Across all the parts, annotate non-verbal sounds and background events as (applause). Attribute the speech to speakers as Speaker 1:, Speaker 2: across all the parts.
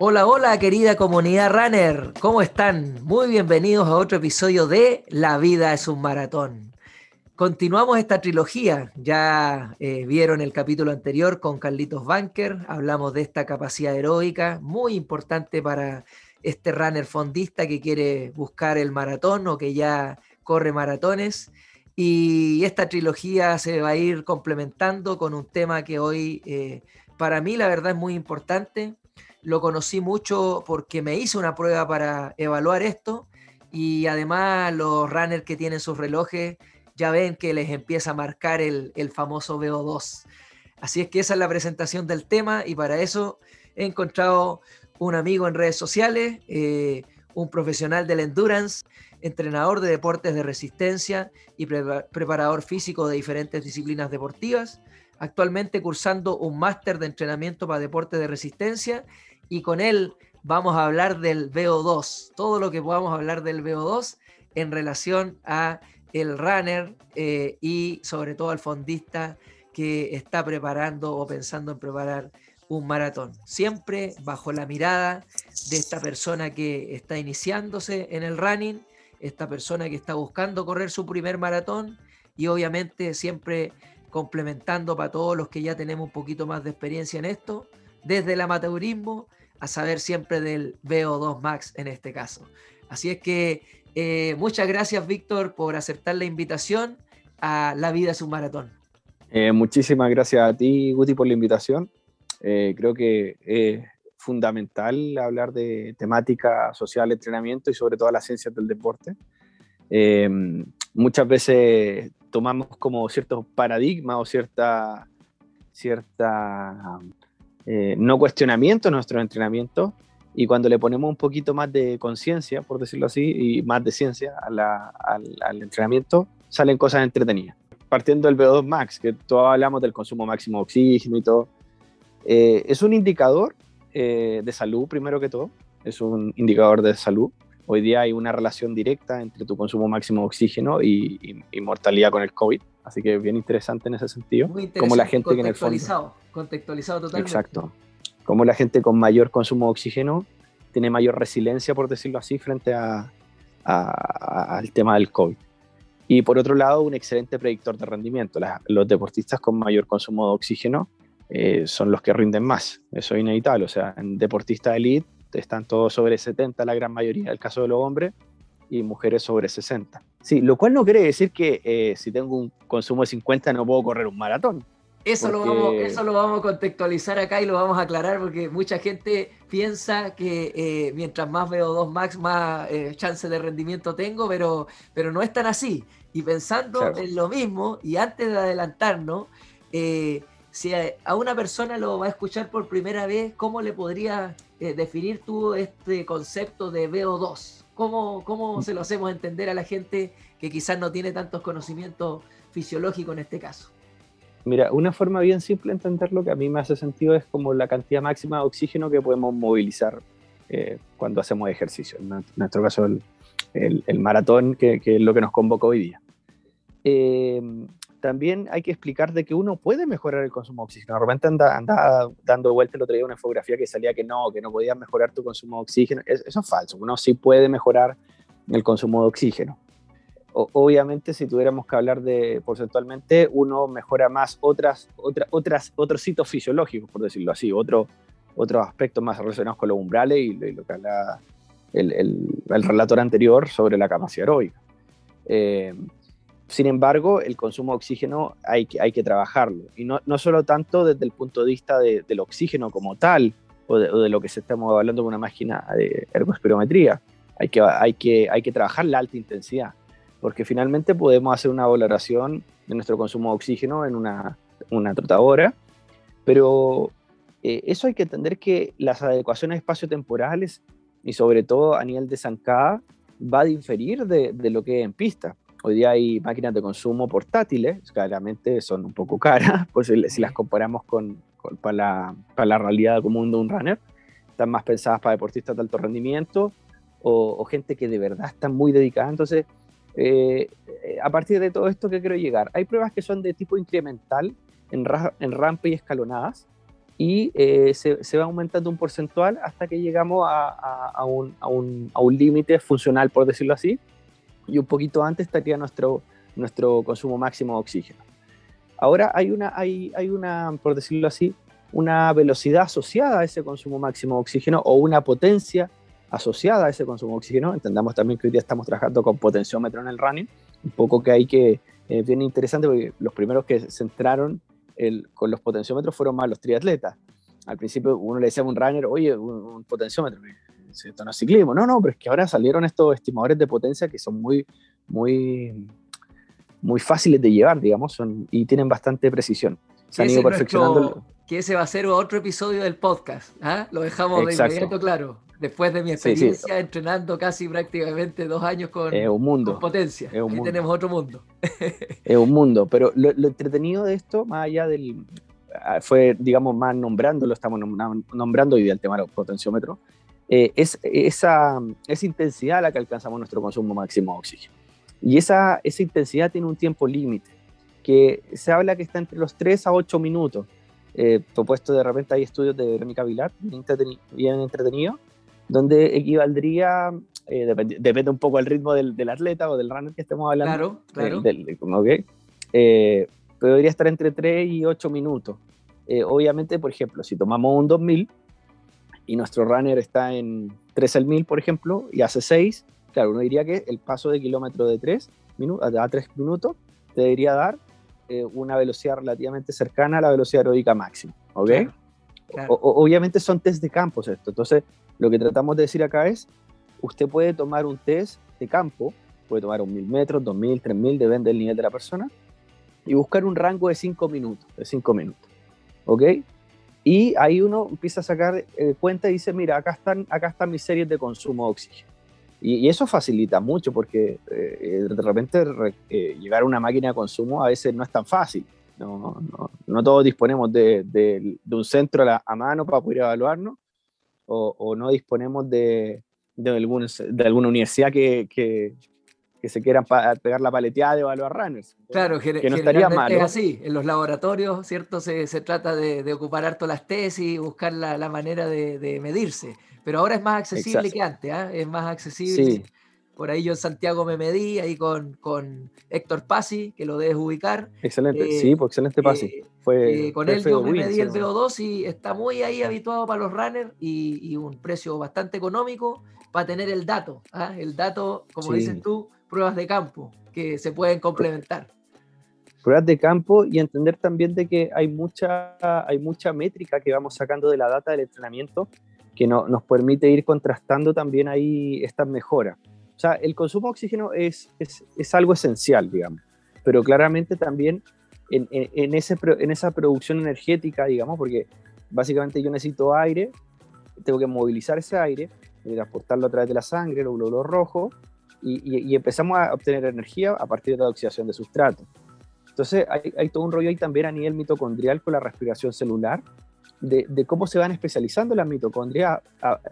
Speaker 1: Hola, hola querida comunidad runner, ¿cómo están? Muy bienvenidos a otro episodio de La vida es un maratón. Continuamos esta trilogía, ya eh, vieron el capítulo anterior con Carlitos Banker, hablamos de esta capacidad heroica, muy importante para este runner fondista que quiere buscar el maratón o que ya corre maratones. Y esta trilogía se va a ir complementando con un tema que hoy eh, para mí la verdad es muy importante, lo conocí mucho porque me hice una prueba para evaluar esto y además los runners que tienen sus relojes ya ven que les empieza a marcar el, famoso VO2. Así es que esa es la presentación del tema y para eso he encontrado un amigo en redes sociales, eh, un profesional del endurance, entrenador de deportes de resistencia y preparador físico de diferentes disciplinas deportivas, actualmente cursando un máster de entrenamiento para deportes de resistencia y con él vamos a hablar del VO2, todo lo que podamos hablar del VO2 en relación a el runner eh, y sobre todo al fondista que está preparando o pensando en preparar un maratón. Siempre bajo la mirada de esta persona que está iniciándose en el running, esta persona que está buscando correr su primer maratón y obviamente siempre complementando para todos los que ya tenemos un poquito más de experiencia en esto, desde el amateurismo a saber siempre del VO2 Max en este caso. Así es que eh, muchas gracias Víctor por aceptar la invitación a La vida es un maratón.
Speaker 2: Eh, muchísimas gracias a ti Guti por la invitación. Eh, creo que es fundamental hablar de temática social, entrenamiento y sobre todo las ciencias del deporte. muchas veces tomamos como ciertos paradigmas o cierta, cierta eh, no cuestionamiento en nuestro entrenamiento y cuando le ponemos un poquito más de conciencia, por decirlo así, y más de ciencia al, entrenamiento, salen cosas entretenidas. Partiendo del VO2 max, que todos hablamos del consumo máximo de oxígeno y todo, eh, es un indicador eh, de salud, primero que todo, es un indicador de salud. Hoy día hay una relación directa entre tu consumo máximo de oxígeno y, y mortalidad con el COVID. Así que bien interesante en ese sentido.
Speaker 1: Muy como la gente que en el fondo, contextualizado totalmente.
Speaker 2: Exacto. Como la gente con mayor consumo de oxígeno tiene mayor resiliencia, por decirlo así, frente a, al tema del COVID. Y por otro lado, un excelente predictor de rendimiento. los deportistas con mayor consumo de oxígeno eh, son los que rinden más. Eso es inevitable. O sea, en deportistas elite están todos sobre 70, la gran mayoría, el caso de los hombres, y mujeres sobre 60. Sí, lo cual no quiere decir que eh, si tengo un consumo de 50 no puedo correr un maratón.
Speaker 1: Eso, lo vamos, eso lo vamos a contextualizar acá y lo vamos a aclarar porque mucha gente piensa que eh, mientras más veo 2 max, más eh, chance de rendimiento tengo, pero, pero no es tan así. Y pensando en lo mismo, y antes de adelantarnos, si a, una persona lo va a escuchar por primera vez, ¿cómo le podrías definir tú este concepto de VO2? ¿Cómo, ¿Cómo se lo hacemos entender a la gente que quizás no tiene tantos conocimientos fisiológicos en este caso?
Speaker 2: Mira, una forma bien simple de entenderlo que a mí me hace sentido es como la cantidad máxima de oxígeno que podemos movilizar eh, cuando hacemos ejercicio. En nuestro caso, el, maratón, que, que, es lo que nos convoca hoy día. Eh, también hay que explicar de que uno puede mejorar el consumo de oxígeno. De repente anda, dando vuelta el otro día una infografía que salía que no, que no podías mejorar tu consumo de oxígeno. eso es falso. Uno sí puede mejorar el consumo de oxígeno. obviamente, si tuviéramos que hablar de porcentualmente, uno mejora más otras, otras, otras, otros sitios fisiológicos, por decirlo así, otro, otros aspectos más relacionados con los umbrales y, lo que habla el, el, relator anterior sobre la capacidad aeróbica. Eh, sin embargo, el consumo de oxígeno hay que, hay que trabajarlo. Y no, no solo tanto desde el punto de vista del oxígeno como tal, o de, lo que se estamos hablando con una máquina de ergospirometría. Hay que, hay, que, hay que trabajar la alta intensidad, porque finalmente podemos hacer una valoración de nuestro consumo de oxígeno en una, una trotadora, pero eh, eso hay que entender que las adecuaciones espaciotemporales y sobre todo a nivel de zancada va a diferir de, de lo que es en pista. Hoy día hay máquinas de consumo portátiles, claramente son un poco caras, (laughs) pues si, las comparamos con, para, la, para, la, realidad común de un runner. Están más pensadas para deportistas de alto rendimiento o, gente que de verdad está muy dedicada. Entonces, eh, a partir de todo esto, ¿qué quiero llegar? Hay pruebas que son de tipo incremental en, en rampa y escalonadas, y eh, se, se, va aumentando un porcentual hasta que llegamos a, a, a un, un, un límite funcional, por decirlo así, y un poquito antes estaría nuestro, nuestro consumo máximo de oxígeno. Ahora hay una, hay, hay una, por decirlo así, una velocidad asociada a ese consumo máximo de oxígeno o una potencia asociada a ese consumo de oxígeno. Entendamos también que hoy día estamos trabajando con potenciómetro en el running, un poco que hay que, eh, interesante porque los primeros que se entraron con los potenciómetros fueron más los triatletas. Al principio uno le decía a un runner, oye, un potenciómetro, no es ciclismo. No, no, pero es que ahora salieron estos estimadores de potencia que son muy, muy, muy fáciles de llevar, digamos, son, y tienen bastante precisión.
Speaker 1: Se han ido perfeccionando. Nuestro, que ese va a ser otro episodio del podcast. ¿ah? Lo dejamos Exacto. de inmediato claro. Después de mi experiencia sí, sí. entrenando casi prácticamente dos años con,
Speaker 2: un mundo.
Speaker 1: con potencia.
Speaker 2: Es un
Speaker 1: Ahí
Speaker 2: mundo.
Speaker 1: tenemos otro mundo. (laughs)
Speaker 2: es un mundo, pero lo, lo, entretenido de esto, más allá del. fue, digamos, más nombrándolo, estamos nombrando hoy día el tema del potenciómetro, eh, es esa, esa intensidad a la que alcanzamos nuestro consumo máximo de oxígeno. Y esa, esa intensidad tiene un tiempo límite, que se habla que está entre los 3 a 8 minutos. Eh, propuesto de repente hay estudios de Verónica Vilar, bien, entretenido, bien entretenido donde equivaldría, eh, depende, depende, un poco del ritmo del, del, atleta o del runner que estemos hablando.
Speaker 1: Claro, claro.
Speaker 2: Del, del, okay. eh, podría estar entre 3 y 8 minutos. Eh, obviamente, por ejemplo, si tomamos un 2000 y nuestro runner está en 3 al 1000, por ejemplo, y hace 6, claro, uno diría que el paso de kilómetro de 3 minutos, a 3 minutos te debería dar eh, una velocidad relativamente cercana a la velocidad aeróbica máxima. ¿Ok? Claro, claro. O, obviamente son test de campos esto. Entonces, lo que tratamos de decir acá es, usted puede tomar un test de campo, puede tomar un 1000 metros, 2000, 3000, depende del nivel de la persona, y buscar un rango de 5 minutos, de 5 minutos. ¿Ok? Y ahí uno empieza a sacar eh, cuenta y dice, mira, acá están, acá están mis series de consumo de oxígeno. Y, y eso facilita mucho porque eh, de repente eh, llegar a una máquina de consumo a veces no es tan fácil. No, no, no todos disponemos de, de, de un centro a, la, a, mano para poder evaluarnos o, o no disponemos de, de, algún, de alguna universidad que, que, que se quieran pegar la paleteada de evaluar runners.
Speaker 1: Claro, que, no estaría mal. Es así, en los laboratorios, ¿cierto? Se, se trata de, de, ocupar harto las tesis y buscar la, la manera de, de, medirse. Pero ahora es más accesible Exacto. que antes, ¿eh? es más accesible. Sí. Por ahí yo en Santiago me medí, ahí con, con Héctor Pasi, que lo debes ubicar.
Speaker 2: Excelente, eh, sí, pues excelente Pasi.
Speaker 1: Eh, Fue, eh, con él yo me medí el VO2 y está muy ahí habituado para los runners y, y un precio bastante económico para tener el dato. ¿ah? El dato, como sí. dices tú, pruebas de campo que se pueden complementar.
Speaker 2: Pruebas de campo y entender también de que hay mucha, hay mucha métrica que vamos sacando de la data del entrenamiento que no, nos permite ir contrastando también ahí estas mejoras. O sea, el consumo de oxígeno es, es, es algo esencial, digamos, pero claramente también en, en, en, ese, en esa producción energética, digamos, porque básicamente yo necesito aire, tengo que movilizar ese aire, transportarlo a través de la sangre, los glóbulos rojos, y, empezamos a obtener energía a partir de la oxidación de sustrato. Entonces hay, todo un rollo ahí también a nivel mitocondrial con la respiración celular, de, cómo se van especializando las mitocondrias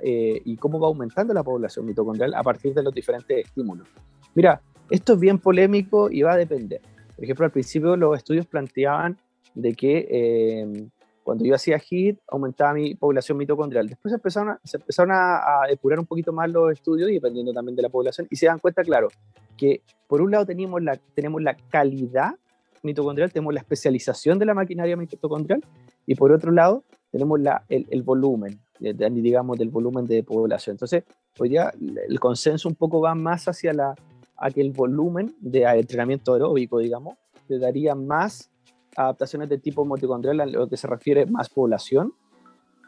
Speaker 2: eh, y cómo va aumentando la población mitocondrial a partir de los diferentes estímulos. Mira, esto es bien polémico y va a depender. Por ejemplo, al principio los estudios planteaban de que eh, cuando yo hacía HIT aumentaba mi población mitocondrial. Después empezaron a, se empezaron a, a, depurar un poquito más los estudios y dependiendo también de la población y se dan cuenta, claro, que por un lado tenemos la, tenemos la calidad mitocondrial, tenemos la especialización de la maquinaria mitocondrial y por otro lado tenemos la, el, el, volumen, digamos, del volumen de población. Entonces, hoy día el consenso un poco va más hacia la, a que el volumen de entrenamiento aeróbico, digamos, te daría más adaptaciones de tipo mitocondrial a lo que se refiere más población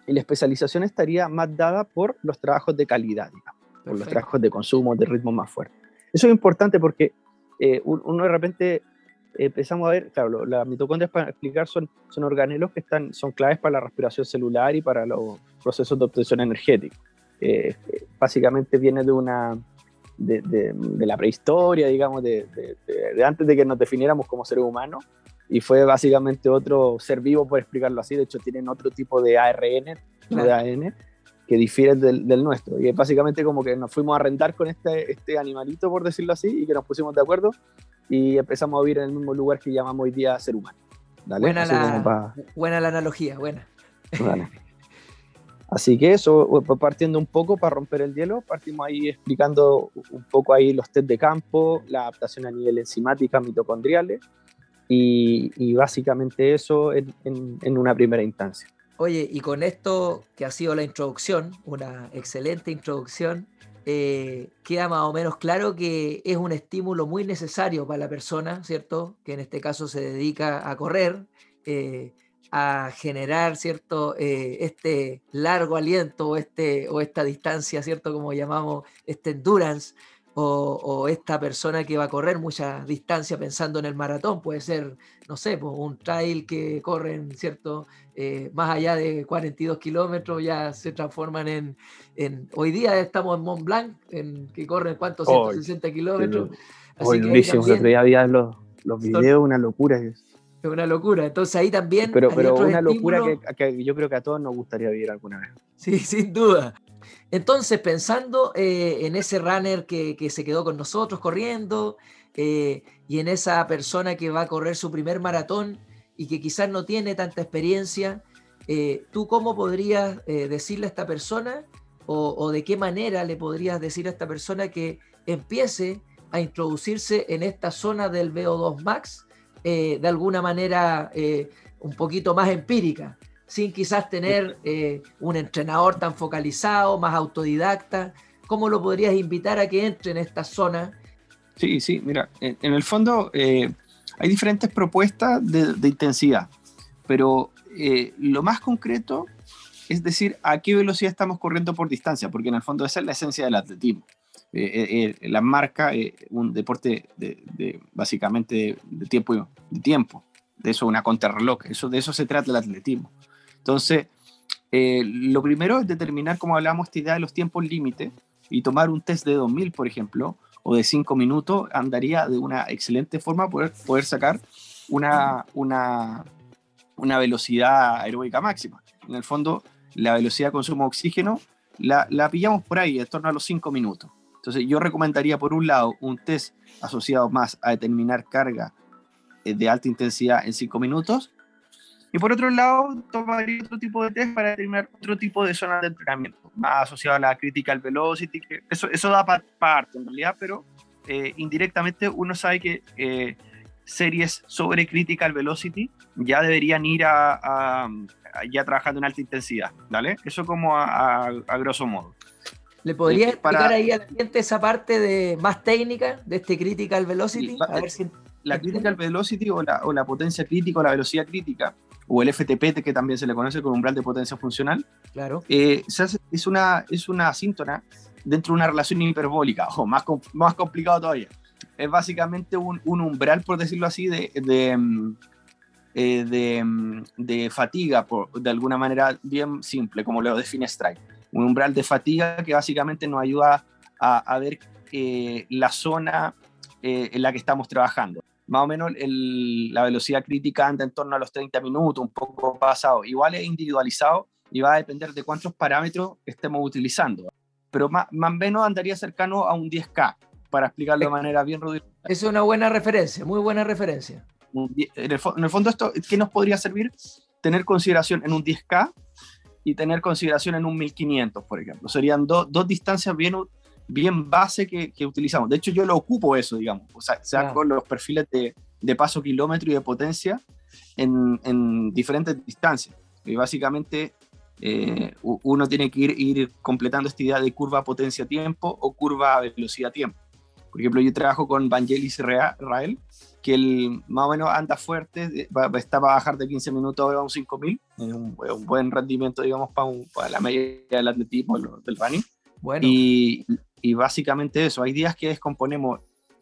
Speaker 2: y la especialización estaría más dada por los trabajos de calidad, digamos, por los trabajos de consumo, de ritmo más fuerte. Eso es importante porque eh, uno de repente empezamos a ver, claro, las mitocondrias para explicar son, son organelos que están, son claves para la respiración celular y para los procesos de obtención energética. Eh, básicamente viene de una, de, de, de, la prehistoria, digamos, de, de, antes de que nos definiéramos como seres humanos, y fue básicamente otro ser vivo, por explicarlo así, de hecho tienen otro tipo de ARN, claro. de ADN, que difiere del, del, nuestro, y es básicamente como que nos fuimos a rentar con este, este animalito, por decirlo así, y que nos pusimos de acuerdo, y empezamos a vivir en el mismo lugar que llamamos hoy día ser humano.
Speaker 1: ¿Dale? Buena, la, buena la analogía, buena.
Speaker 3: Así que eso, partiendo un poco para romper el hielo, partimos ahí explicando un poco ahí los test de campo, la adaptación a nivel enzimática, mitocondriales, y, básicamente eso en, una primera instancia.
Speaker 1: Oye, y con esto que ha sido la introducción, una excelente introducción, eh, queda más o menos claro que es un estímulo muy necesario para la persona, ¿cierto? Que en este caso se dedica a correr. Eh, a generar, ¿cierto? Eh, este largo aliento o, este, o esta distancia, ¿cierto? Como llamamos, este endurance, o, esta persona que va a correr mucha distancia pensando en el maratón, puede ser, no sé, pues, un trail que corren, ¿cierto? Eh, más allá de 42 kilómetros, ya se transforman en, en, Hoy día estamos en Mont Blanc, en, que corren, ¿cuántos? 160 kilómetros.
Speaker 3: Así que había los, los videos, una locura.
Speaker 1: Es una locura. Entonces ahí también.
Speaker 3: Pero, pero una locura que, yo creo que a todos nos gustaría vivir alguna vez.
Speaker 1: Sí, (laughs) sin duda. Entonces, pensando eh, en ese runner que, se quedó con nosotros corriendo eh, y en esa persona que va a correr su primer maratón y que quizás no tiene tanta experiencia, eh, ¿tú cómo podrías decirle a esta persona o, o, de qué manera le podrías decir a esta persona que empiece a introducirse en esta zona del VO2 Max de alguna manera un poquito más empírica, sin quizás tener eh, un entrenador tan focalizado, más autodidacta? ¿Cómo lo podrías invitar a que entre en esta zona?
Speaker 2: Sí, sí, mira, en, el fondo hay diferentes propuestas de, intensidad, pero lo más concreto es decir a qué velocidad estamos corriendo por distancia, porque en el fondo esa es la esencia del atletismo. Eh, eh, la marca eh, un deporte de, básicamente de, tiempo de tiempo de eso una contrarreloj eso de eso se trata el atletismo entonces lo primero es determinar como hablamos esta idea de los tiempos límite y tomar un test de 2000 por ejemplo o de 5 minutos andaría de una excelente forma poder poder sacar una una una velocidad aeróbica máxima en el fondo la velocidad de consumo de oxígeno la, la pillamos por ahí, en torno a los 5 minutos. Entonces yo recomendaría por un lado un test asociado más a determinar carga eh, de alta intensidad en 5 minutos y por otro lado tomaría otro tipo de test para determinar otro tipo de zona de entrenamiento, más asociado a la critical velocity, que eso, eso da parte en realidad, pero eh, indirectamente uno sabe que eh, series sobre critical velocity ya deberían ir a, ya trabajando en alta intensidad, ¿vale? Eso como a, a grosso modo.
Speaker 1: ¿Le podría explicar ahí a la gente esa parte de más técnica de este critical velocity?
Speaker 2: la critical velocity o la, o la, potencia crítica o la velocidad crítica, o el FTP, que también se le conoce como umbral de potencia funcional,
Speaker 1: claro.
Speaker 2: Eh, es, una, es una síntona dentro de una relación hiperbólica, o más, más complicado todavía. Es básicamente un, un umbral, por decirlo así, de, de, mm, eh, de, mm, de fatiga, por, de alguna manera bien simple, como lo define Strike un umbral de fatiga que básicamente nos ayuda a, ver eh, la zona eh, en la que estamos trabajando. Más o menos la velocidad crítica anda en torno a los 30 minutos, un poco pasado. Igual es individualizado y va a depender de cuántos parámetros estemos utilizando. Pero más, o menos andaría cercano a un 10K, para explicarlo de manera bien rudimentaria.
Speaker 1: Es una buena referencia, muy buena referencia.
Speaker 2: En el, en el fondo, esto, ¿qué nos podría servir? Tener consideración en un 10K y tener consideración en un 1500, por ejemplo. Serían dos distancias bien, bien base que, que, utilizamos. De hecho, yo lo ocupo eso, digamos. O sea, saco los perfiles de, de, paso kilómetro y de potencia en, en diferentes distancias. Y básicamente eh, uno tiene que ir, ir, completando esta idea de curva potencia-tiempo o curva velocidad-tiempo. Por ejemplo, yo trabajo con Vangelis Rael, que él más o menos anda fuerte, está para bajar de 15 minutos a un 5000, es un, un, buen rendimiento, digamos, para, para la media del atletismo, del running. Bueno. Y, y, básicamente eso, hay días que descomponemos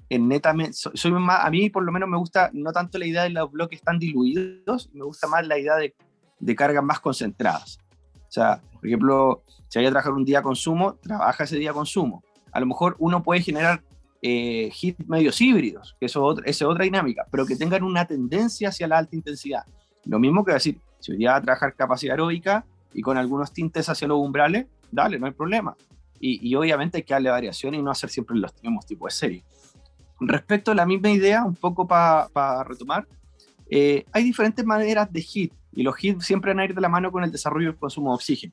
Speaker 2: en netamente, soy más, a mí por lo menos me gusta no tanto la idea de los bloques tan diluidos, me gusta más la idea de, de cargas más concentradas. O sea, por ejemplo, si hay que trabajar un día consumo, trabaja ese día consumo. A lo mejor uno puede generar eh, hit medios híbridos, que eso es otra dinámica, pero que tengan una tendencia hacia la alta intensidad. Lo mismo que decir, si hoy día a trabajar capacidad aeróbica y con algunos tintes hacia los umbrales, dale, no hay problema. Y, obviamente hay que darle variación y no hacer siempre los mismos tipos de serie. Respecto a la misma idea, un poco para retomar, Eh, hay diferentes maneras de HIT y los HIT siempre van a ir de la mano con el desarrollo del consumo de oxígeno.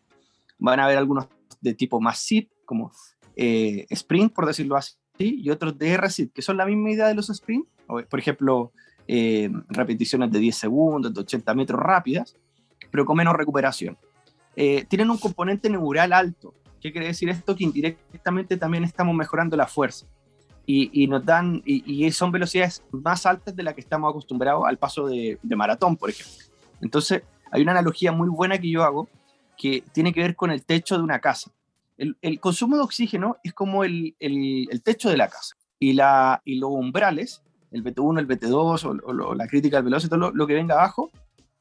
Speaker 2: Van a haber algunos de tipo más SIP, como eh, sprint, por decirlo así, y otros de RSIT, que son la misma idea de los sprint, por ejemplo, eh, repeticiones de 10 segundos, de 80 metros rápidas, pero con menos recuperación. tienen un componente neural alto. ¿Qué quiere decir esto? Que indirectamente también estamos mejorando la fuerza y, nos dan, y, son velocidades más altas de las que estamos acostumbrados al paso de, maratón, por ejemplo. Entonces, hay una analogía muy buena que yo hago que tiene que ver con el techo de una casa. El, consumo de oxígeno es como el, el, techo de la casa y, la, y los umbrales, el BT1, el BT2 o, la crítica del velocidad, todo lo, que venga abajo,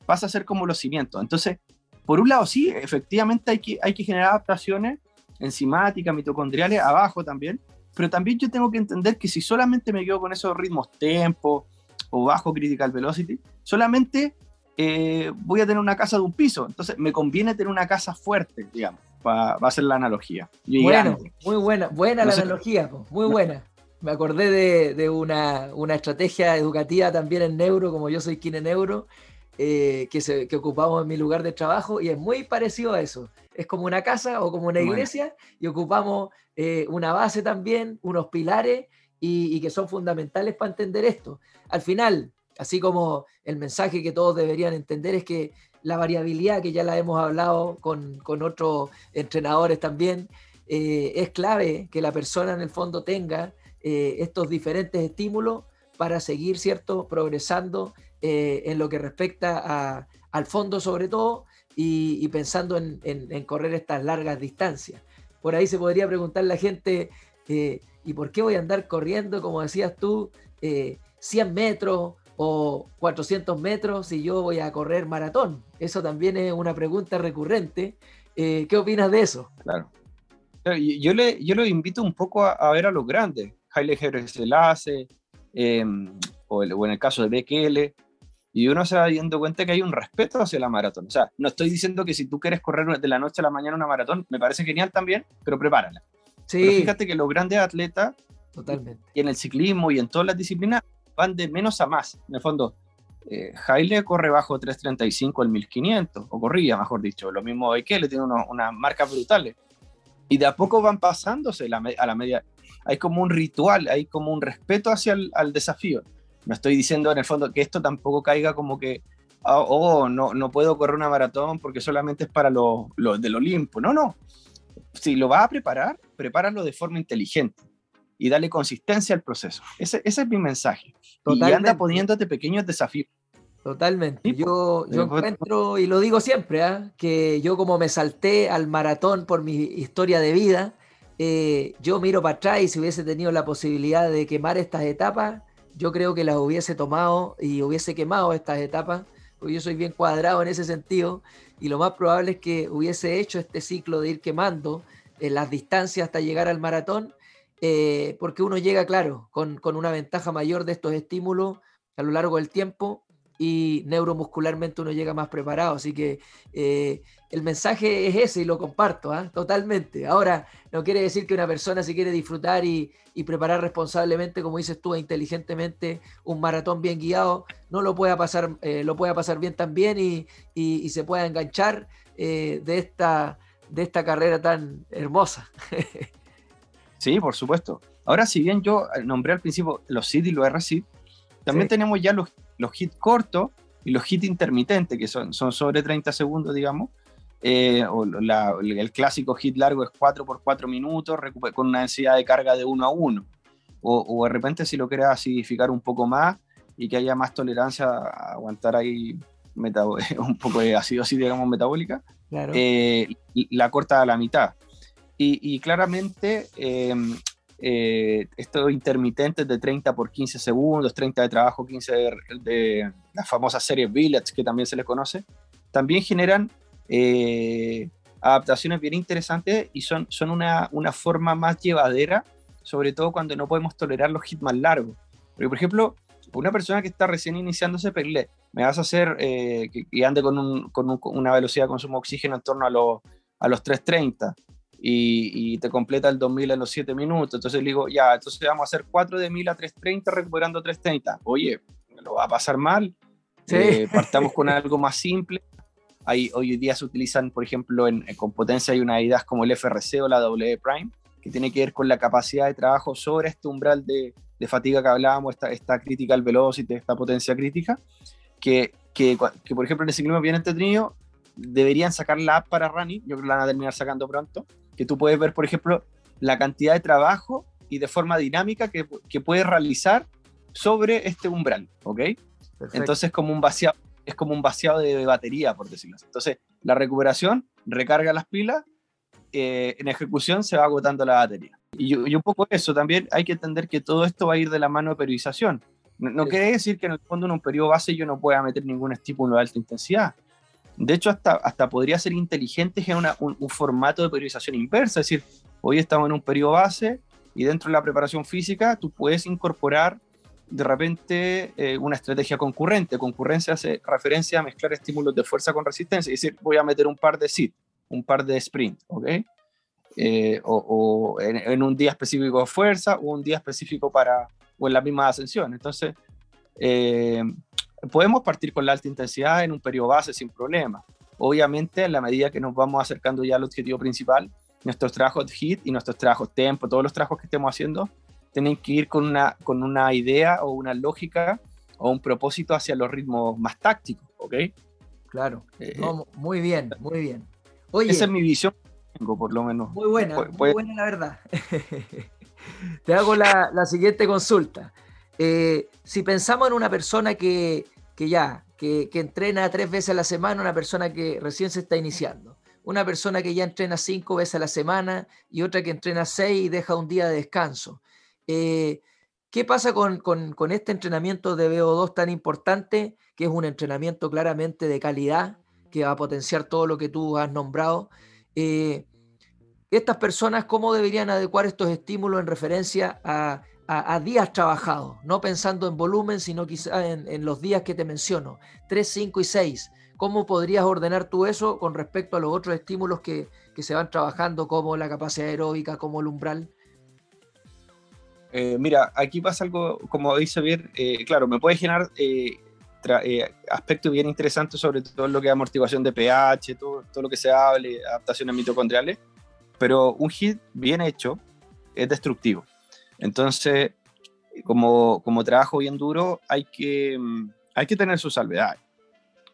Speaker 2: pasa a ser como los cimientos. Entonces, por un lado, sí, efectivamente hay que, hay que generar adaptaciones enzimáticas, mitocondriales, abajo también, pero también yo tengo que entender que si solamente me quedo con esos ritmos tempo o bajo critical velocity, solamente eh, voy a tener una casa de un piso. Entonces me conviene tener una casa fuerte, digamos, va a ser la analogía.
Speaker 1: bueno, muy buena, buena la analogía, muy buena. Me acordé de, de una, una, estrategia educativa también en neuro, como yo soy quien en neuro, eh, que, se, que ocupamos en mi lugar de trabajo y es muy parecido a eso. Es como una casa o como una iglesia y ocupamos eh, una base también, unos pilares y, que son fundamentales para entender esto. Al final, así como el mensaje que todos deberían entender es que la variabilidad, que ya la hemos hablado con, con otros entrenadores también, eh, es clave que la persona en el fondo tenga estos diferentes estímulos para seguir, ¿cierto?, progresando eh, en lo que respecta al fondo sobre todo y, pensando en, correr estas largas distancias. Por ahí se podría preguntar la gente, eh, ¿y por qué voy a andar corriendo, como decías tú, 100 eh, metros o 400 metros si yo voy a correr maratón? Eso también es una pregunta recurrente. ¿Qué opinas de eso?
Speaker 2: Claro. Yo, le, yo lo invito un poco a, ver a los grandes, Haile Gebrselassie, eh, o, o, en el caso de Bekele, y uno se va dando cuenta que hay un respeto hacia la maratón. O sea, no estoy diciendo que si tú quieres correr de la noche a la mañana una maratón, me parece genial también, pero prepárala. Sí. Pero fíjate que los grandes atletas,
Speaker 1: Totalmente.
Speaker 2: y en el ciclismo y en todas las disciplinas, van de menos a más. En el fondo, eh, Haile corre bajo 3.35 el 1500, o corría, mejor dicho. Lo mismo que le tiene unas marcas brutales. Y de a poco van pasándose a la media. Hay como un ritual, hay como un respeto hacia el al desafío. No estoy diciendo en el fondo que esto tampoco caiga como que, oh, oh no, no puedo correr una maratón porque solamente es para los lo del Olimpo. No, no. Si lo vas a preparar, prepáralo de forma inteligente y dale consistencia al proceso. Ese, ese es mi mensaje. Totalmente. Y anda poniéndote pequeños desafíos.
Speaker 1: Totalmente. Yo, yo encuentro, y lo digo siempre, ¿ah? que yo como me salté al maratón por mi historia de vida, eh, yo miro para atrás y si hubiese tenido la posibilidad de quemar estas etapas, yo creo que las hubiese tomado y hubiese quemado estas etapas, porque yo soy bien cuadrado en ese sentido, y lo más probable es que hubiese hecho este ciclo de ir quemando las distancias hasta llegar al maratón, eh, porque uno llega, claro, con, una ventaja mayor de estos estímulos a lo largo del tiempo y neuromuscularmente uno llega más preparado. Así que eh, el mensaje es ese y lo comparto, ¿ah? totalmente. Ahora, no quiere decir que una persona se quiere disfrutar y, preparar responsablemente, como dices tú, e inteligentemente un maratón bien guiado, no lo pueda pasar, eh, lo pueda pasar bien también y, y, se pueda enganchar eh, de, esta, de esta carrera tan hermosa. (laughs)
Speaker 2: sí, por supuesto. Ahora, si bien yo nombré al principio los SID y los RSID, también tenemos ya los, los hits cortos y los hits intermitentes, que son, son sobre 30 segundos, digamos, eh, o el clásico hit largo es 4 por 4 minutos con una densidad de carga de 1 a 1. O, de repente si lo quieres acidificar un poco más y que haya más tolerancia a aguantar ahí (laughs) un poco de acidosis, digamos, metabólica, eh, la corta a la mitad. Y, claramente eh, eh, estos intermitentes de 30 por 15 segundos, 30 de trabajo, 15 de, de las famosas series Village, que también se les conoce, también generan eh, adaptaciones bien interesantes y son, son una, una, forma más llevadera, sobre todo cuando no podemos tolerar los hits más largos. Por ejemplo, una persona que está recién iniciándose, perle, me vas a hacer eh, que, ande con, un, con una velocidad de consumo de oxígeno en torno a, los a los 330 y, y, te completa el 2000 en los 7 minutos. Entonces le digo, ya, entonces vamos a hacer 4 de 1000 a 330 recuperando 330. Oye, me lo va a pasar mal Eh, partamos con algo más simple. Hay, hoy día se utilizan, por ejemplo, en, con potencia hay unas ideas como el FRC o la W Prime, que tiene que ver con la capacidad de trabajo sobre este umbral de, de fatiga que hablábamos, esta, esta critical velocity, esta potencia crítica, que, que, que, por ejemplo en el ciclismo bien entretenido deberían sacar la app para running, yo creo que la van a terminar sacando pronto, que tú puedes ver, por ejemplo, la cantidad de trabajo y de forma dinámica que, que puedes realizar sobre este umbral, ¿ok? Entonces como un vaciado, es como un vaciado de batería, por decirlo así. Entonces, la recuperación recarga las pilas, eh, en ejecución se va agotando la batería. Y, y, un poco eso, también hay que entender que todo esto va a ir de la mano de periodización. No, no quiere decir que en el fondo en un periodo base yo no pueda meter ningún estímulo de alta intensidad. De hecho, hasta, hasta podría ser inteligente generar un, un, formato de periodización inversa, es decir, hoy estamos en un periodo base y dentro de la preparación física tú puedes incorporar de repente eh, una estrategia concurrente. Concurrencia hace referencia a mezclar estímulos de fuerza con resistencia, es decir, voy a meter un par de sit, un par de sprint, ¿ok? Eh, o, en, en, un día específico de fuerza o un día específico para, o en la misma ascensión. Entonces, eh, podemos partir con la alta intensidad en un periodo base sin problema. Obviamente, en la medida que nos vamos acercando ya al objetivo principal, nuestros trabajos HIT y nuestros trabajos tempo, todos los trabajos que estemos haciendo, tienen que ir con una, con una idea o una lógica o un propósito hacia los ritmos más tácticos, ¿ok?
Speaker 1: Claro, eh, no, muy bien, muy bien. Oye,
Speaker 2: esa es mi visión, por lo menos.
Speaker 1: Muy buena, puede, muy buena la verdad. (laughs) Te hago la, la siguiente consulta. Eh, si pensamos en una persona que, que ya, que, entrena tres veces a la semana, una persona que recién se está iniciando, una persona que ya entrena cinco veces a la semana y otra que entrena seis y deja un día de descanso. Eh, ¿Qué pasa con, con, con, este entrenamiento de VO2 tan importante, que es un entrenamiento claramente de calidad, que va a potenciar todo lo que tú has nombrado? Eh, estas personas, ¿cómo deberían adecuar estos estímulos en referencia a, a, a días trabajados? No pensando en volumen, sino quizá en, los días que te menciono, 3, 5 y 6. ¿Cómo podrías ordenar tú eso con respecto a los otros estímulos que, que se van trabajando, como la capacidad aeróbica, como el umbral?
Speaker 2: Eh, mira, aquí pasa algo, como dice bien, eh, claro, me puede generar eh, eh, aspectos bien interesantes sobre todo lo que es amortiguación de pH, todo, todo lo que se hable, adaptaciones mitocondriales, pero un hit bien hecho es destructivo. Entonces, como, como trabajo bien duro, hay que, hay que tener sus salvedades.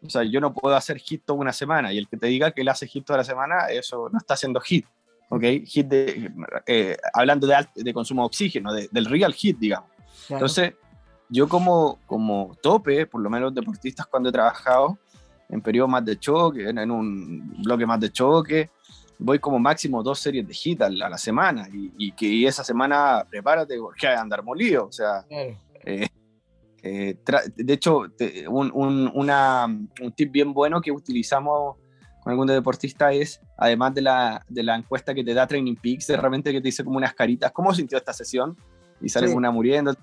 Speaker 2: O sea, yo no puedo hacer hit toda una semana y el que te diga que él hace hit toda la semana, eso no está haciendo hit. ¿ok? Hit de, eh, hablando de, de, consumo de oxígeno, de, del real hit, digamos. Claro. Entonces, yo como, como tope, por lo menos deportistas cuando he trabajado en periodos más de choque, en, en un bloque más de choque, voy como máximo dos series de hit a la, a la semana y, y, que esa semana prepárate porque hay andar molido, o sea... Claro. Eh, eh, de hecho, un, un, una, un tip bien bueno que utilizamos con algún deportista es, además de la, de la encuesta que te da Training Peaks, de repente que te dice como unas caritas, ¿cómo sintió esta sesión? Y sale sí. una muriendo.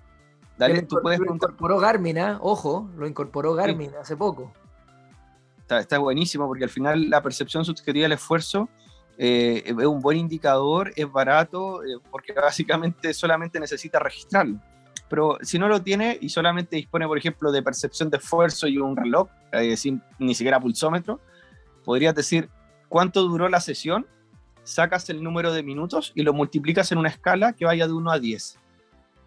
Speaker 1: Dale, tú puedes lo incorporó Garmin, ¿eh? ojo, lo incorporó Garmin sí. hace poco.
Speaker 2: Está, está, buenísimo porque al final la percepción subjetiva del esfuerzo eh, es un buen indicador, es barato, eh, porque (laughs) básicamente solamente necesita registrarlo. Pero si no lo tiene y solamente dispone, por ejemplo, de percepción de esfuerzo y un reloj, eh, sin ni siquiera pulsómetro, podrías decir cuánto duró la sesión, sacas el número de minutos y lo multiplicas en una escala que vaya de 1 a 10.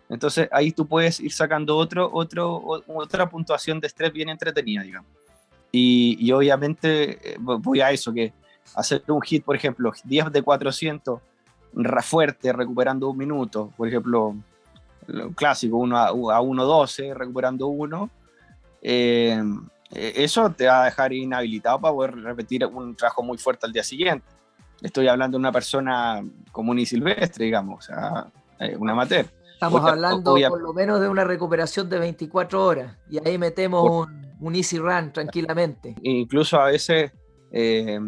Speaker 2: Entonces ahí tú puedes ir sacando otro, otro, otra puntuación de estrés bien entretenida, digamos. Y, y obviamente voy a eso, que hacer un hit, por ejemplo, 10 de 400 fuerte, recuperando un minuto, por ejemplo, lo clásico, 1 a, a 1.12, recuperando 1, eh, eso te va a dejar inhabilitado para poder repetir un trabajo muy fuerte al día siguiente. Estoy hablando de una persona común y silvestre, digamos, o sea, eh, un amateur.
Speaker 1: Estamos hablando por lo menos de una recuperación de 24 horas y ahí metemos por, un, un, easy run tranquilamente.
Speaker 2: Incluso a veces, eh,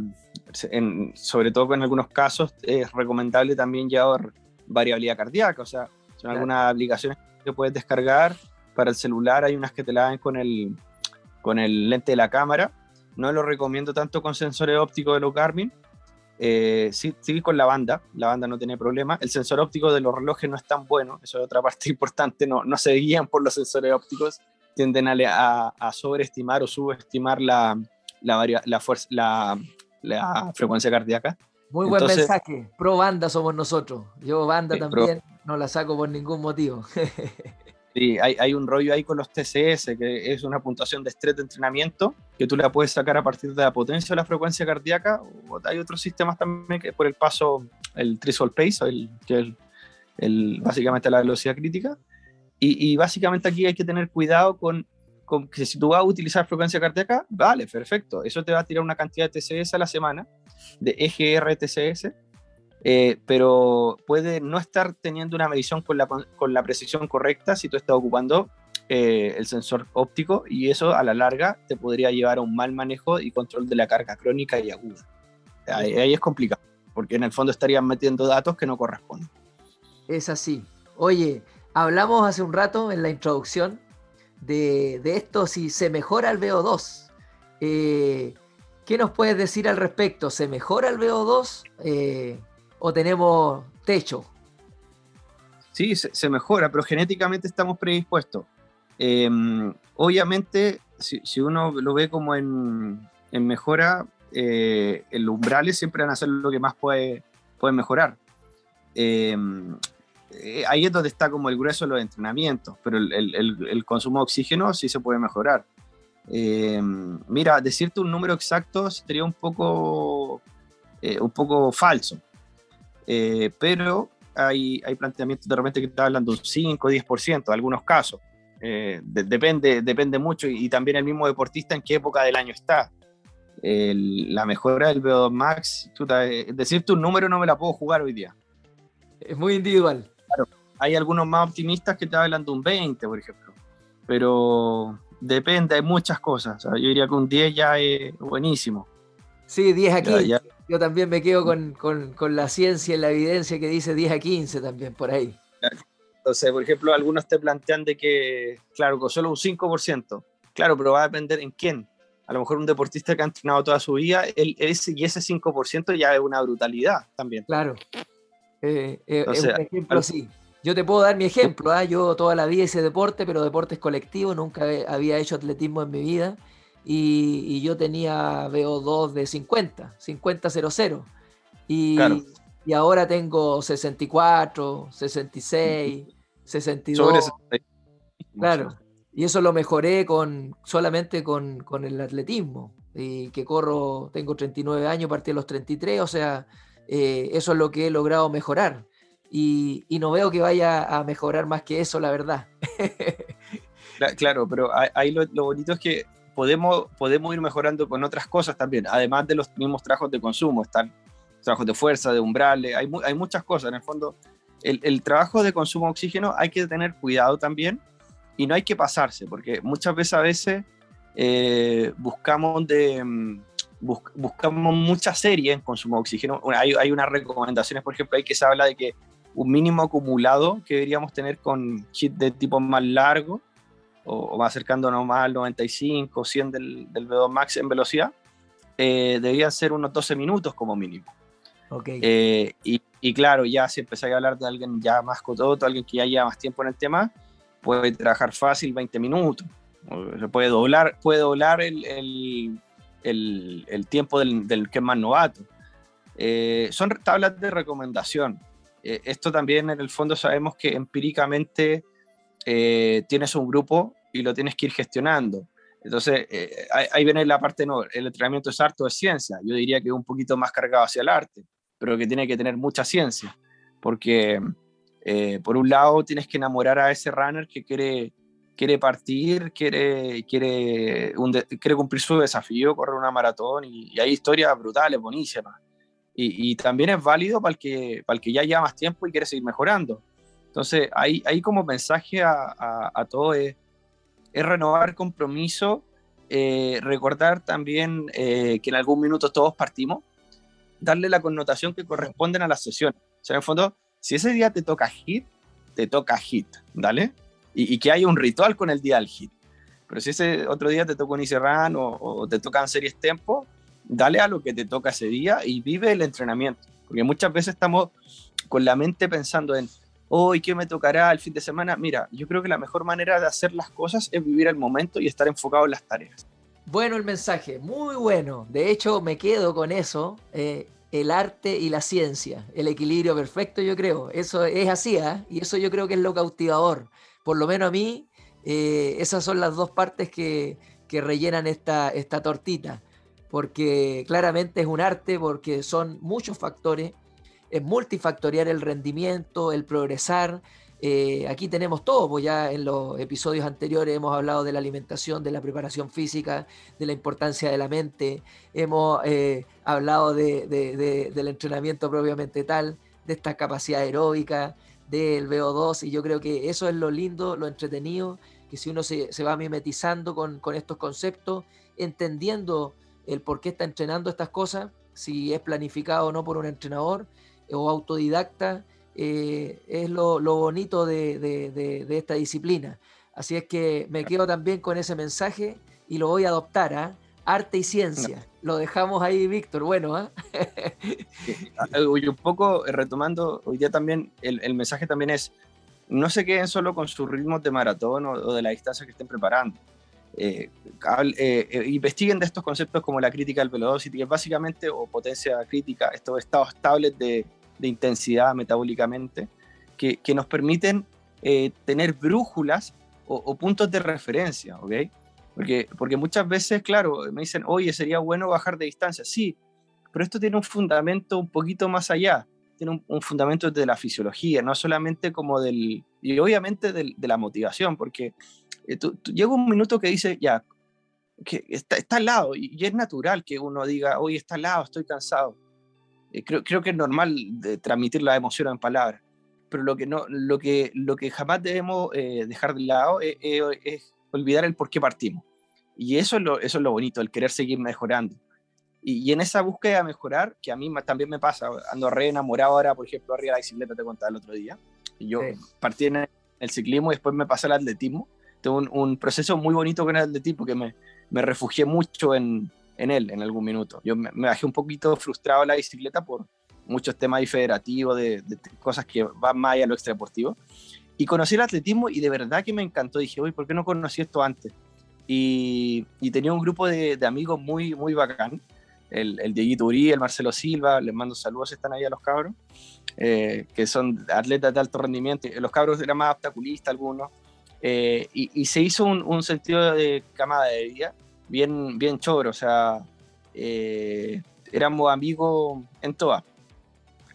Speaker 2: en, sobre todo en algunos casos, es recomendable también llevar variabilidad cardíaca, o sea, son claro. algunas aplicaciones que puedes descargar para el celular, hay unas que te la dan con el, con el lente de la cámara. No lo recomiendo tanto con sensores ópticos de los Garmin. Eh, sí, sí, con la banda, la banda no tiene problema. El sensor óptico de los relojes no es tan bueno, eso es otra (laughs) parte importante, no, no se guían por los sensores ópticos. tienden a, a, sobreestimar o subestimar la, la, la, fuerza, la, la frecuencia cardíaca.
Speaker 1: Muy buen mensaje. Pro banda somos nosotros. Yo banda también no la saco por ningún motivo. (laughs)
Speaker 2: sí, hay, hay, un rollo ahí con los TCS, que es una puntuación de estrés de entrenamiento, que tú la puedes sacar a partir de la potencia o la frecuencia cardíaca. Hay otros sistemas también que por el paso, el threshold pace, el, que es el, básicamente la velocidad crítica. Y, y, básicamente aquí hay que tener cuidado con, con, que si tú vas a utilizar frecuencia cardíaca, vale, perfecto. Eso te va a tirar una cantidad de TCS a la semana de EGR TCS, eh, pero puede no estar teniendo una medición con la, con la precisión correcta si tú estás ocupando eh, el sensor óptico y eso a la larga te podría llevar a un mal manejo y control de la carga crónica y aguda. Ahí, es complicado, porque en el fondo estarían metiendo datos que no corresponden.
Speaker 1: Es así. Oye, hablamos hace un rato en la introducción de, de esto si se mejora el VO2. Eh, ¿Qué nos puedes decir al respecto? ¿Se mejora el VO2 eh, o tenemos techo?
Speaker 2: Sí, se, mejora, pero genéticamente estamos predispuestos. Em, obviamente, si, uno lo ve como en, mejora, eh, el umbrales siempre van a ser lo que más puede, puede mejorar. Em, eh, ahí es donde está como el grueso de los entrenamientos, pero el, consumo de oxígeno sí se puede mejorar. Eh, mira, decirte un número exacto sería un poco, eh, un poco falso, eh, pero hay, hay, planteamientos de repente que está hablando un 5 o 10%, en algunos casos. depende, depende mucho y, también el mismo deportista en qué época del año está. la mejora del VO2 Max, decirte un número no me la puedo jugar hoy día.
Speaker 1: Es muy individual.
Speaker 2: Hay algunos más optimistas que te hablan de un 20, por ejemplo, pero depende, hay muchas cosas. yo diría que un 10 ya es buenísimo.
Speaker 1: Sí, 10 a 15. Yo también me quedo con, con, con, la ciencia y la evidencia que dice 10 a 15 también por ahí.
Speaker 2: Entonces, por ejemplo, algunos te plantean de que, claro, con solo un 5%. Claro, pero va a depender en quién. A lo mejor un deportista que ha entrenado toda su vida, él, ese, y ese 5% ya es una brutalidad también.
Speaker 1: Claro. Eh, eh, es un ejemplo así. Yo te puedo dar mi ejemplo, ¿ah? yo toda la vida hice deporte, pero deportes colectivos, nunca había hecho atletismo en mi vida. Y, yo tenía VO2 de 50, 50 00 y, y ahora tengo 64, 66, 62. Claro, y eso lo mejoré con, solamente con, con el atletismo. Y que corro, tengo 39 años, partí a los 33, o sea, eh, eso es lo que he logrado mejorar y, no veo que vaya a mejorar más que eso, la verdad. (laughs)
Speaker 2: claro, pero ahí lo, bonito es que podemos, podemos ir mejorando con otras cosas también, además de los mismos trabajos de consumo, están trabajos de fuerza, de umbrales, hay, hay muchas cosas, en el fondo. El, trabajo de consumo de oxígeno hay que tener cuidado también y no hay que pasarse, porque muchas veces a veces eh, buscamos de... Mm, buscamos muchas series en consumo de oxígeno. Hay, hay, unas recomendaciones, por ejemplo, hay que se habla de que un mínimo acumulado que deberíamos tener con hit de tipo más largo o, más acercándonos más al 95 100 del, del V2 Max en velocidad, eh, deberían ser unos 12 minutos como mínimo.
Speaker 1: Okay.
Speaker 2: Eh, y, y, claro, ya si empezáis a hablar de alguien ya más cototo, alguien que ya lleva más tiempo en el tema, puede trabajar fácil 20 minutos. Se puede doblar, puede doblar el, el, el, el tiempo del, del, que es más novato. Eh, son tablas de recomendación. Eh, esto también en el fondo sabemos que empíricamente eh, tienes un grupo y lo tienes que ir gestionando. Entonces, eh, ahí, viene la parte, no, el entrenamiento es harto de ciencia, yo diría que un poquito más cargado hacia el arte, pero que tiene que tener mucha ciencia, porque por un lado tienes que enamorar a ese runner que quiere, quiere partir, quiere, quiere, quiere cumplir su desafío, correr una maratón, y, y hay historias brutales, buenísimas y, también es válido para el, que, para el que ya lleva más tiempo y quiere seguir mejorando. Entonces, ahí, ahí como mensaje a, a, todo es, es, renovar compromiso, eh, recordar también eh, que en algún minuto todos partimos, darle la connotación que corresponden a las sesiones. O sea, en el fondo, si ese día te toca hit, te toca hit, ¿dale? Y, y que haya un ritual con el día del hit. Pero si ese otro día te toca un Iserran o, o te tocan series tempo, dale a lo que te toca ese día y vive el entrenamiento. Porque muchas veces estamos con la mente pensando en, hoy qué me tocará el fin de semana. Mira, yo creo que la mejor manera de hacer las cosas es vivir el momento y estar enfocado en las tareas.
Speaker 1: Bueno el mensaje, muy bueno. De hecho, me quedo con eso. Eh, el arte y la ciencia, el equilibrio perfecto, yo creo. Eso es así, ¿eh? y eso yo creo que es lo cautivador. Por lo menos a mí, eh, esas son las dos partes que, rellenan esta tortita, porque claramente es un arte, porque son muchos factores, es multifactorial el rendimiento, el progresar. Eh, aquí tenemos todo, pues ya en los episodios anteriores hemos hablado de la alimentación, de la preparación física, de la importancia de la mente, hemos eh, hablado de, del entrenamiento propiamente tal, de esta capacidad aeróbica, del VO2, y yo creo que eso es lo lindo, lo entretenido, que si uno se, se va mimetizando con, con estos conceptos, entendiendo el por qué está entrenando estas cosas, si es planificado o no por un entrenador o autodidacta, eh, es lo, lo bonito de, de, de, esta disciplina. Así es que me quedo también con ese mensaje y lo voy a adoptar, ¿ah? Arte y ciencia. Lo dejamos ahí, Víctor. Bueno, ¿ah?
Speaker 2: un poco retomando, hoy día también el, el, mensaje también es, no se queden solo con sus ritmos de maratón o, o de la distancia que estén preparando. Eh, eh, eh, investiguen de estos conceptos como la crítica del velocity, que es básicamente, o potencia crítica, estos estados estables de, intensidad metabólicamente, que, que nos permiten tener brújulas o, puntos de referencia, ¿ok? Porque, porque muchas veces, claro, me dicen, oye, sería bueno bajar de distancia. Sí, pero esto tiene un fundamento un poquito más allá, tiene un, un fundamento de la fisiología, no solamente como del, y obviamente de la motivación, porque eh, tú, tú, llega un minuto que dice, ya, que está, está al lado, y, es natural que uno diga, oye, está al lado, estoy cansado. Eh, creo, creo, que es normal de transmitir la emoción en palabras, pero lo que, no, lo que, lo que jamás debemos eh, dejar de lado es, es, es, olvidar el por qué partimos. Y eso es, lo, eso es lo bonito, el querer seguir mejorando. Y, y, en esa búsqueda de mejorar, que a mí también me pasa, ando re enamorado ahora, por ejemplo, arriba de la bicicleta, te contaba el otro día. Y yo sí. partí en el ciclismo y después me pasé al atletismo. Tengo un, un proceso muy bonito con el atletismo que me, me refugié mucho en, en él en algún minuto. Yo me, me, bajé un poquito frustrado en la bicicleta por muchos temas federativos, de, de, de, cosas que van más allá de lo extradeportivo. Y conocí el atletismo y de verdad que me encantó. Dije, uy, ¿por qué no conocí esto antes? Y, y tenía un grupo de, de, amigos muy, muy bacán. El, el Dieguito Uri, el Marcelo Silva, les mando saludos, están ahí a los cabros, eh, que son atletas de alto rendimiento. Los cabros eran más obstaculistas algunos. Eh, y, se hizo un, sentido de camada de vida bien, bien choro, o sea, eh, éramos amigos en todas.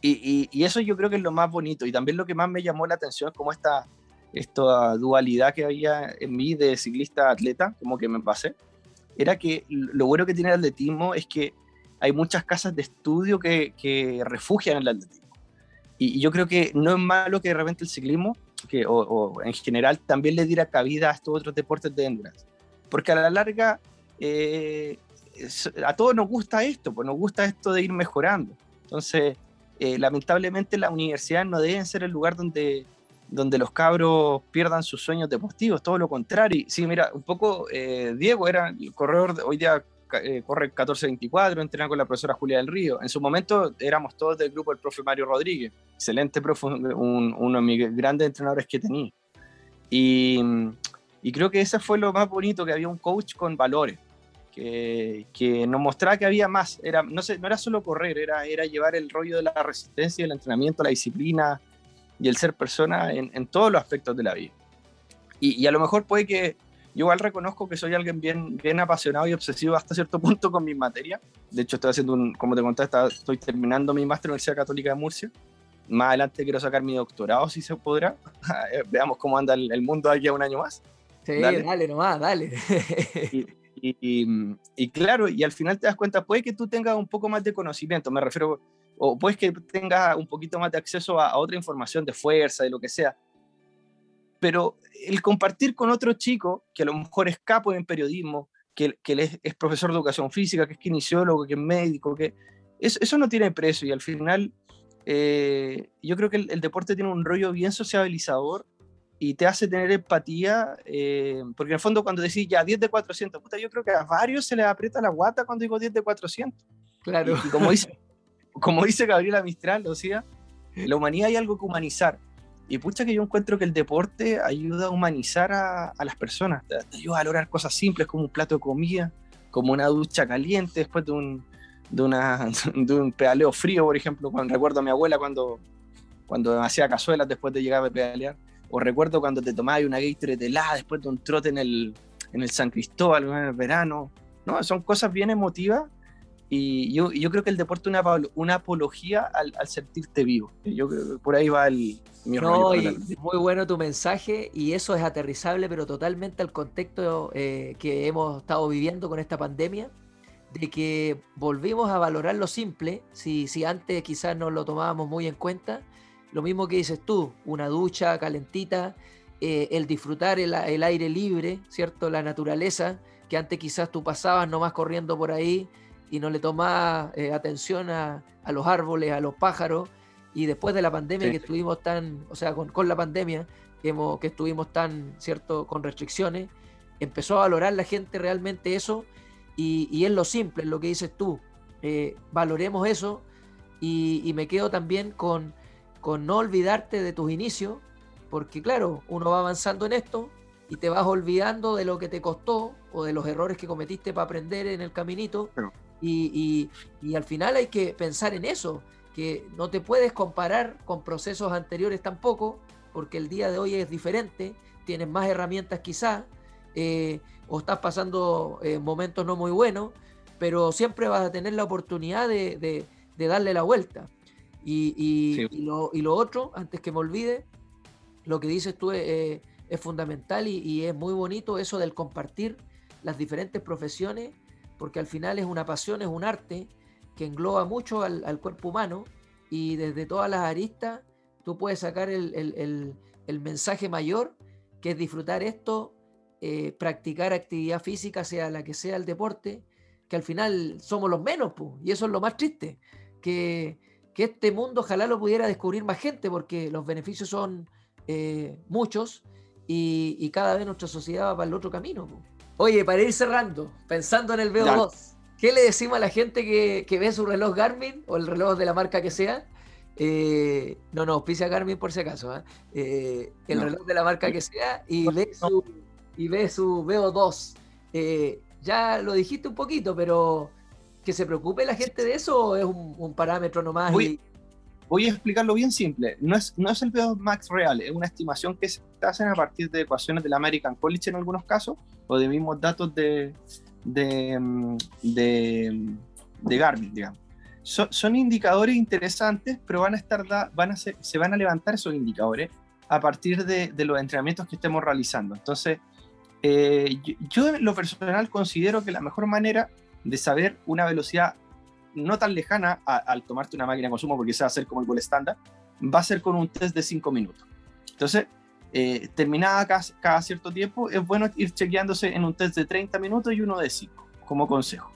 Speaker 2: Y, eso yo creo que es lo más bonito y también lo que más me llamó la atención es como esta, esta dualidad que había en mí de ciclista atleta, como que me pasé, era que lo bueno que tiene el atletismo es que hay muchas casas de estudio que, que refugian el atletismo. Y, y, yo creo que no es malo que de repente el ciclismo, que, o, en general, también le diera cabida a estos otros deportes de endurance. Porque a la larga eh, a todos nos gusta esto, pues nos gusta esto de ir mejorando. Entonces, eh, lamentablemente las universidades no deben ser el lugar donde, donde los cabros pierdan sus sueños deportivos, todo lo contrario. Sí, mira, un poco eh, Diego era el corredor, hoy día eh, corre 1424, entrena con la profesora Julia del Río. En su momento éramos todos del grupo del profe Mario Rodríguez, excelente profe, un, uno de mis grandes entrenadores que tenía. Y, y creo que ese fue lo más bonito, que había un coach con valores que, que, nos mostraba que había más. Era, no, sé, no era solo correr, era, era llevar el rollo de la resistencia, el entrenamiento, la disciplina y el ser persona en, en todos los aspectos de la vida. Y, y, a lo mejor puede que yo igual reconozco que soy alguien bien, bien apasionado y obsesivo hasta cierto punto con mi materia. De hecho, estoy haciendo un, como te conté, estoy terminando mi máster en la Universidad Católica de Murcia. Más adelante quiero sacar mi doctorado, si se podrá. (laughs) Veamos cómo anda el, el mundo aquí a un año más.
Speaker 1: Sí, dale, dale nomás, dale.
Speaker 2: y, y, y, y, claro, y al final te das cuenta, puede que tú tengas un poco más de conocimiento, me refiero, o puedes que tengas un poquito más de acceso a, a, otra información de fuerza, de lo que sea, pero el compartir con otro chico, que a lo mejor es capo en periodismo, que, que es, es, profesor de educación física, que es kinesiólogo, que es médico, que eso, eso no tiene precio y al final eh, yo creo que el, el deporte tiene un rollo bien sociabilizador y te hace tener empatía, eh, porque en el fondo cuando decís ya 10 de 400, puta, yo creo que a varios se les aprieta la guata cuando digo 10 de 400.
Speaker 1: Claro.
Speaker 2: Y, y como, dice, como dice Gabriela Mistral, o sea, la humanidad hay algo que humanizar. Y pucha que yo encuentro que el deporte ayuda a humanizar a, las personas, te, ayuda a lograr cosas simples como un plato de comida, como una ducha caliente después de un, de, una, (laughs) de un pedaleo frío, por ejemplo. Cuando, recuerdo a mi abuela cuando, cuando hacía cazuelas después de llegar a pedalear. O recuerdo cuando te tomabas una Gatorade helada después de un trote en el, en el San Cristóbal en el verano. ¿no? Son cosas bien emotivas y yo, yo creo que el deporte es una, una apología al, al, sentirte vivo. Yo por ahí va el,
Speaker 1: mi no, Muy bueno tu mensaje y eso es aterrizable, pero totalmente al contexto eh, que hemos estado viviendo con esta pandemia, de que volvimos a valorar lo simple, si, si antes quizás no lo tomábamos muy en cuenta, lo mismo que dices tú, una ducha calentita, eh, el disfrutar el, el, aire libre, ¿cierto? La naturaleza, que antes quizás tú pasabas nomás corriendo por ahí y no le tomabas eh, atención a, a, los árboles, a los pájaros, y después de la pandemia que estuvimos tan, o sea, con, con la pandemia, que, hemos, que estuvimos tan, ¿cierto?, con restricciones, empezó a valorar la gente realmente eso, y, y es lo simple, es lo que dices tú, eh, valoremos eso, y, y, me quedo también con, con no olvidarte de tus inicios, porque claro, uno va avanzando en esto, y te vas olvidando de lo que te costó o de los errores que cometiste para aprender en el caminito. Y, y, al final hay que pensar en eso, que no te puedes comparar con procesos anteriores tampoco, porque el día de hoy es diferente, tienes más herramientas quizás, eh, o estás pasando eh, momentos no muy buenos, pero siempre vas a tener la oportunidad de, de, darle la vuelta. Y, y, lo, y, lo, otro, antes que me olvide, lo que dices tú es es fundamental y, es muy bonito eso del compartir las diferentes profesiones, porque al final es una pasión, es un arte que engloba mucho al, cuerpo humano y desde todas las aristas tú puedes sacar el, mensaje mayor, que es disfrutar esto, eh, practicar actividad física, sea la que sea el deporte, que al final somos los menos, y eso es lo más triste, que, este mundo ojalá lo pudiera descubrir más gente, porque los beneficios son eh, muchos y, cada vez nuestra sociedad va para el otro camino. Oye, para ir cerrando, pensando en el VO2, ¿qué le decimos a la gente que, ve su reloj Garmin o el reloj de la marca que sea? Eh, no, no, auspicia Garmin por si acaso, ¿eh? Eh, el reloj de la marca que sea y ve su, y ve su VO2. ya lo dijiste un poquito, pero que se preocupe la gente de eso o es un, parámetro nomás.
Speaker 2: y voy a explicarlo bien simple. No es, no es el VO2 max real, es una estimación que se hacen a partir de ecuaciones del American College en algunos casos, o de mismos datos de, de, mm, de, de Garmin, digamos. son indicadores interesantes, pero van a estar van a se van a levantar esos indicadores a partir de, de los entrenamientos que estemos realizando. Entonces, eh, yo, yo, en lo personal considero que la mejor manera de saber una velocidad no tan lejana al tomarte una máquina de consumo, porque se va a hacer como el gol estándar, va a ser con un test de 5 minutos. Entonces, eh, terminada cada, cierto tiempo, es bueno ir chequeándose en un test de 30 minutos y uno de 5, como consejo.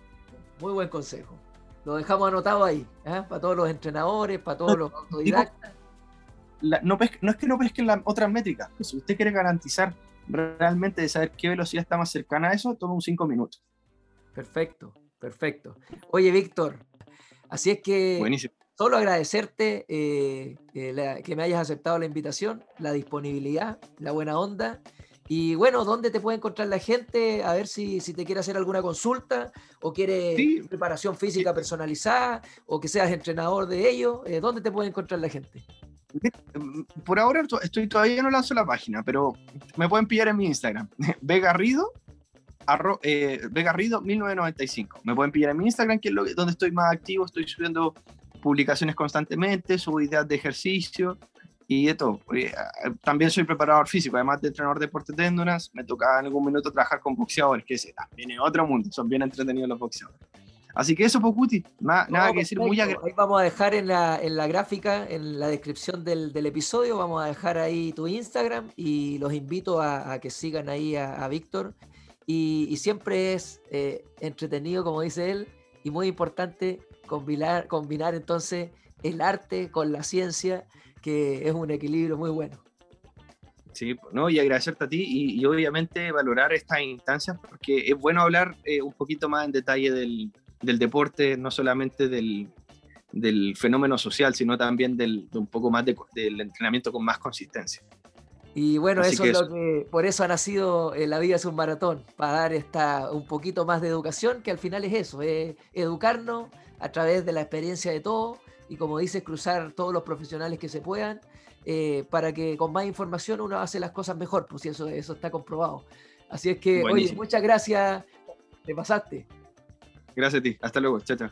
Speaker 1: Muy buen consejo. Lo dejamos anotado ahí, ¿eh? para todos los entrenadores, para todos los autodidactas.
Speaker 2: no, es que no pesquen las otras métricas, pero si usted quiere garantizar realmente de saber qué velocidad está más cercana a eso, toma un 5 minutos.
Speaker 1: Perfecto. Perfecto. Oye, Víctor, así es que solo agradecerte eh, eh, que me hayas aceptado la invitación, la disponibilidad, la buena onda. Y bueno, ¿dónde te puede encontrar la gente? A ver si, si te quiere hacer alguna consulta o quiere preparación física personalizada o que seas entrenador de ello. Eh, ¿Dónde te puede encontrar la gente?
Speaker 2: Por ahora estoy todavía no lanzo la página, pero me pueden pillar en mi Instagram, (laughs) Garrido arro, eh, 1995. Me pueden pillar en mi Instagram, que es donde estoy más activo. Estoy subiendo publicaciones constantemente, subo ideas de ejercicio y de todo. También soy preparador físico, además de entrenador de deportes de endurance. Me toca en algún minuto trabajar con boxeadores, que también es otro mundo. Son bien entretenidos los boxeadores. Así que eso, Pocuti, nada, nada que decir, muy
Speaker 1: Ahí vamos a dejar en la, en la gráfica, en la descripción del, del, episodio, vamos a dejar ahí tu Instagram y los invito a, a que sigan ahí a, a Víctor y, siempre es eh, entretenido, como dice él, y muy importante combinar, combinar entonces el arte con la ciencia, que es un equilibrio muy bueno.
Speaker 2: Sí, ¿no? y agradecerte a ti y, obviamente valorar estas instancias porque es bueno hablar eh, un poquito más en detalle del, del, deporte, no solamente del, del fenómeno social, sino también del, de un poco más de, del entrenamiento con más consistencia.
Speaker 1: Y bueno, eso es lo que, por eso ha nacido eh, La vida es un maratón, para dar esta, un poquito más de educación, que al final es eso, es educarnos a través de la experiencia de todos y como dices, cruzar todos los profesionales que se puedan, eh, para que con más información uno hace las cosas mejor, pues eso, eso está comprobado. Así es que, oye, muchas gracias, te pasaste.
Speaker 2: Gracias a ti, hasta luego, chao, chao.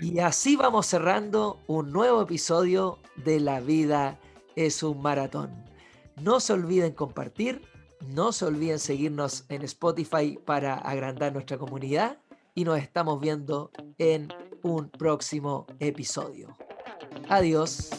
Speaker 1: Y así vamos cerrando un nuevo episodio de La vida es un maratón. No se olviden compartir, no se olviden seguirnos en Spotify para agrandar nuestra comunidad y nos estamos viendo en un próximo episodio. Adiós.